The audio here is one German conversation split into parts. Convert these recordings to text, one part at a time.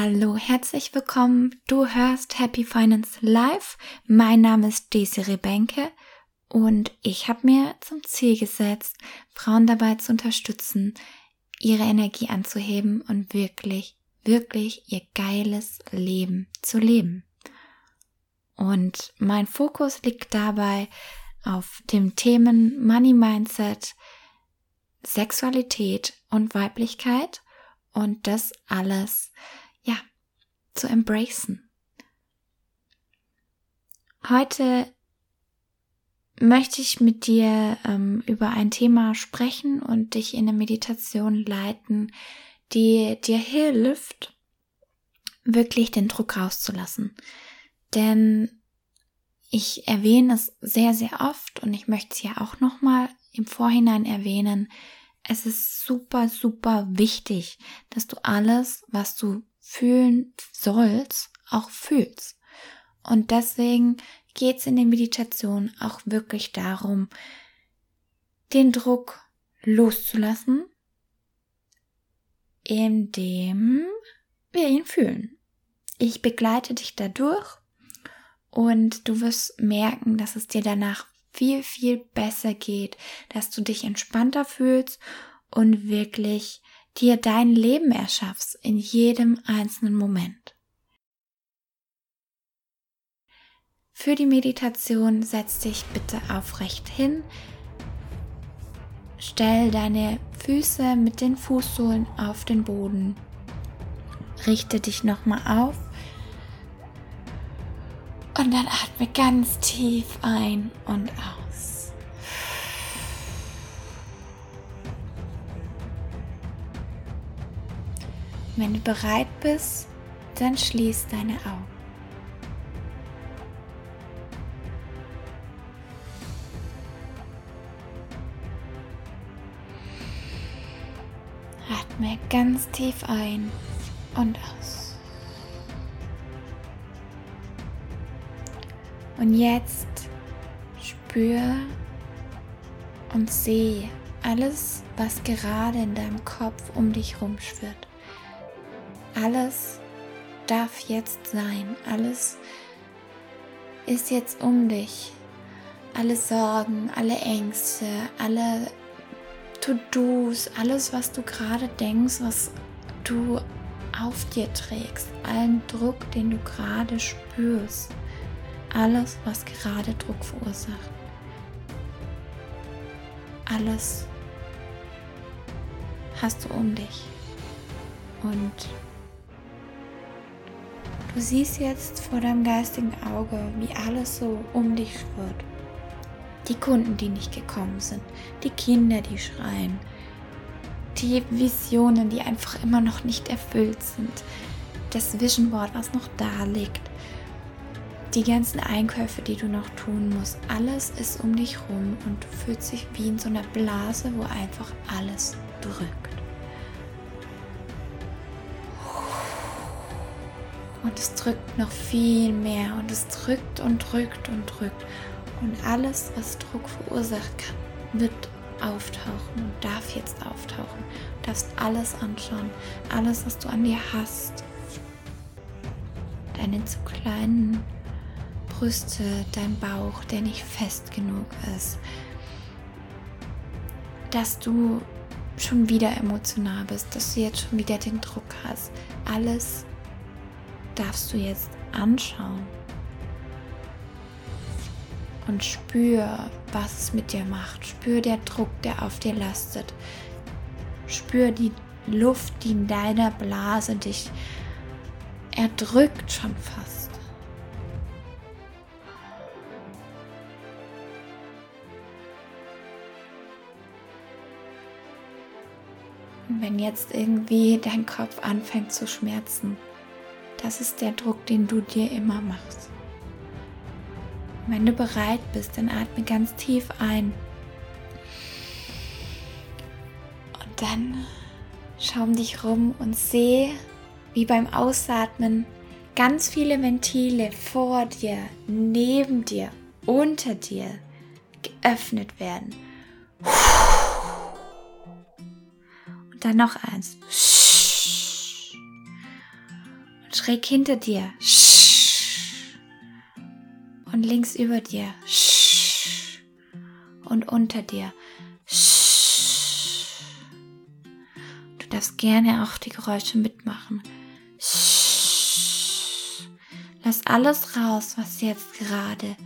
Hallo, herzlich willkommen. Du hörst Happy Finance Live. Mein Name ist Desiree Benke und ich habe mir zum Ziel gesetzt, Frauen dabei zu unterstützen, ihre Energie anzuheben und wirklich, wirklich ihr geiles Leben zu leben. Und mein Fokus liegt dabei auf dem Themen Money Mindset, Sexualität und Weiblichkeit und das alles zu embracen. Heute möchte ich mit dir ähm, über ein Thema sprechen und dich in eine Meditation leiten, die dir hilft, wirklich den Druck rauszulassen. Denn ich erwähne es sehr, sehr oft und ich möchte es ja auch nochmal im Vorhinein erwähnen. Es ist super, super wichtig, dass du alles, was du fühlen sollst, auch fühlst. Und deswegen geht es in der Meditation auch wirklich darum, den Druck loszulassen, indem wir ihn fühlen. Ich begleite dich dadurch und du wirst merken, dass es dir danach viel, viel besser geht, dass du dich entspannter fühlst und wirklich dir dein Leben erschaffst in jedem einzelnen Moment. Für die Meditation setz dich bitte aufrecht hin. Stell deine Füße mit den Fußsohlen auf den Boden. Richte dich nochmal auf. Und dann atme ganz tief ein und aus. Wenn du bereit bist, dann schließ deine Augen. Atme ganz tief ein und aus. Und jetzt spür und sehe alles, was gerade in deinem Kopf um dich rumschwirrt. Alles darf jetzt sein. Alles ist jetzt um dich. Alle Sorgen, alle Ängste, alle To-Dos, alles, was du gerade denkst, was du auf dir trägst, allen Druck, den du gerade spürst, alles, was gerade Druck verursacht. Alles hast du um dich. Und Du siehst jetzt vor deinem geistigen Auge, wie alles so um dich schwirrt. Die Kunden, die nicht gekommen sind, die Kinder, die schreien, die Visionen, die einfach immer noch nicht erfüllt sind, das Vision Board, was noch da liegt, die ganzen Einkäufe, die du noch tun musst, alles ist um dich rum und du fühlst dich wie in so einer Blase, wo einfach alles drückt. Und es drückt noch viel mehr und es drückt und drückt und drückt. Und alles, was Druck verursacht kann, wird auftauchen und darf jetzt auftauchen. Du darfst alles anschauen, alles, was du an dir hast. Deine zu kleinen Brüste, dein Bauch, der nicht fest genug ist. Dass du schon wieder emotional bist, dass du jetzt schon wieder den Druck hast. Alles darfst du jetzt anschauen und spür, was es mit dir macht. Spür der Druck, der auf dir lastet. Spür die Luft, die in deiner Blase dich erdrückt schon fast. Und wenn jetzt irgendwie dein Kopf anfängt zu schmerzen, das ist der Druck, den du dir immer machst. Wenn du bereit bist, dann atme ganz tief ein. Und dann schau um dich rum und sehe, wie beim Ausatmen ganz viele Ventile vor dir, neben dir, unter dir geöffnet werden. Und dann noch eins. Schräg hinter dir. Und links über dir. Und unter dir. Du darfst gerne auch die Geräusche mitmachen. Lass alles raus, was jetzt gerade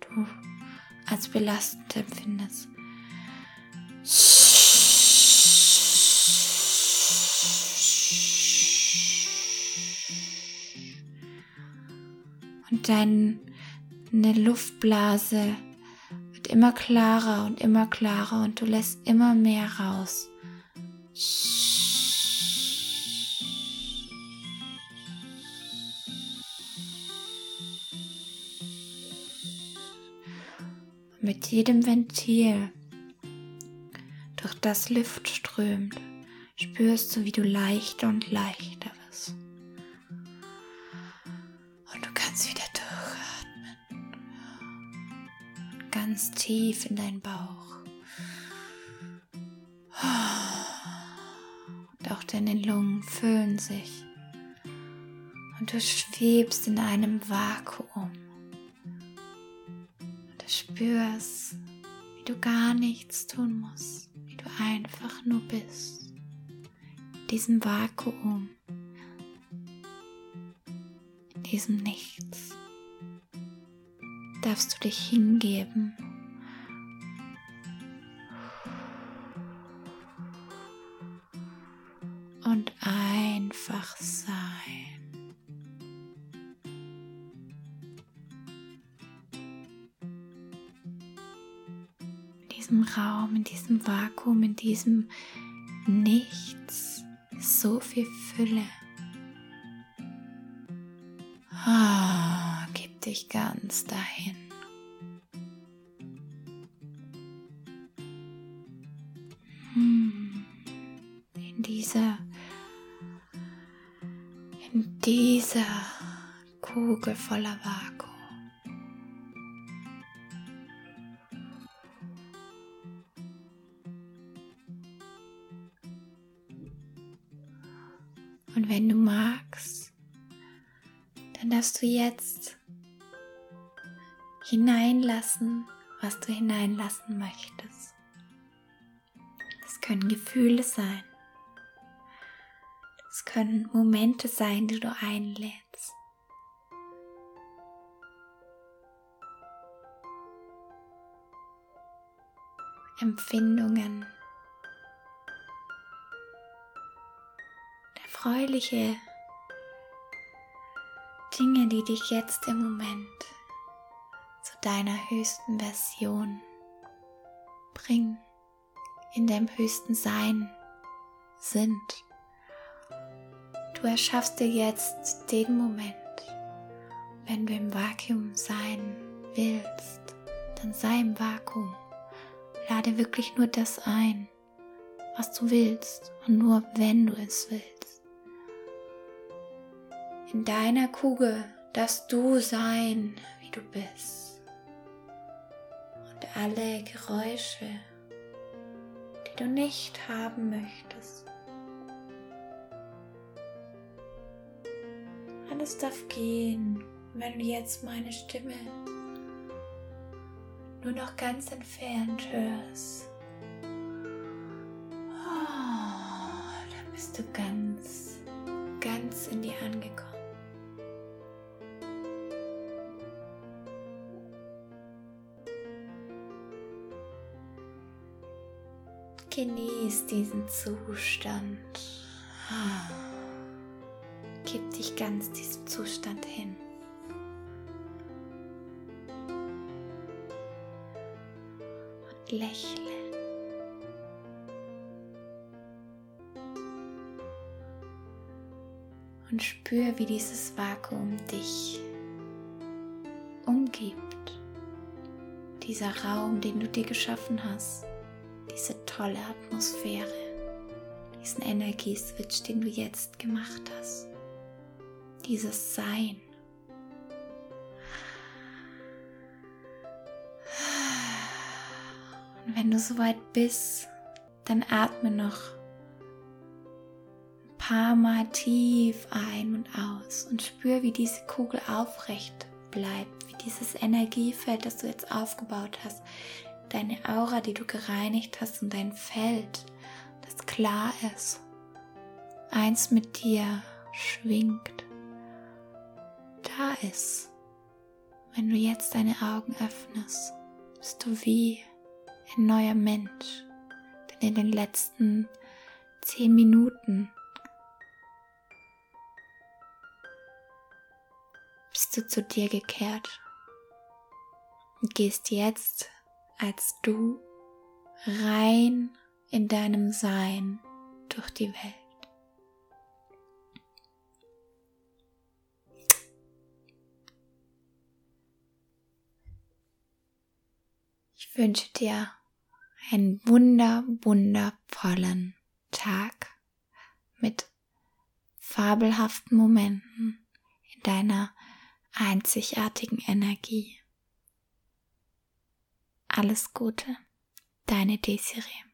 du als belastend empfindest. Deine Luftblase wird immer klarer und immer klarer und du lässt immer mehr raus. Mit jedem Ventil, durch das Luft strömt, spürst du, wie du leichter und leichter wirst. Ganz tief in deinen Bauch. Und auch deine Lungen füllen sich. Und du schwebst in einem Vakuum spürst, wie du gar nichts tun musst, wie du einfach nur bist. In diesem Vakuum, in diesem Nichts, darfst du dich hingeben. Und einfach sein. diesem Raum, in diesem Vakuum, in diesem Nichts so viel Fülle. Ah, dich ganz dahin. Hm, in dieser, in dieser Kugel voller Vakuum. Und wenn du magst, dann darfst du jetzt hineinlassen, was du hineinlassen möchtest. Das können Gefühle sein. Das können Momente sein, die du einlädst. Empfindungen. erfreuliche Dinge, die dich jetzt im Moment deiner höchsten Version bringen, in deinem höchsten Sein sind. Du erschaffst dir jetzt den Moment, wenn du im Vakuum sein willst, dann sei im Vakuum. Lade wirklich nur das ein, was du willst und nur wenn du es willst. In deiner Kugel darfst du sein, wie du bist. Und alle Geräusche, die du nicht haben möchtest, alles darf gehen, wenn du jetzt meine Stimme nur noch ganz entfernt hörst. Oh, dann bist du ganz, ganz in dir angekommen. Genieß diesen Zustand. Gib dich ganz diesem Zustand hin. Und lächle. Und spür, wie dieses Vakuum dich umgibt. Dieser Raum, den du dir geschaffen hast diese tolle Atmosphäre, diesen Energieswitch, den du jetzt gemacht hast, dieses Sein. Und wenn du soweit bist, dann atme noch ein paar Mal tief ein und aus und spür, wie diese Kugel aufrecht bleibt, wie dieses Energiefeld, das du jetzt aufgebaut hast, deine Aura, die du gereinigt hast und dein Feld, das klar ist, eins mit dir schwingt, da ist. Wenn du jetzt deine Augen öffnest, bist du wie ein neuer Mensch, denn in den letzten zehn Minuten bist du zu dir gekehrt und gehst jetzt als du rein in deinem Sein durch die Welt. Ich wünsche dir einen wunder, wundervollen Tag mit fabelhaften Momenten in deiner einzigartigen Energie. Alles Gute, deine Desiree.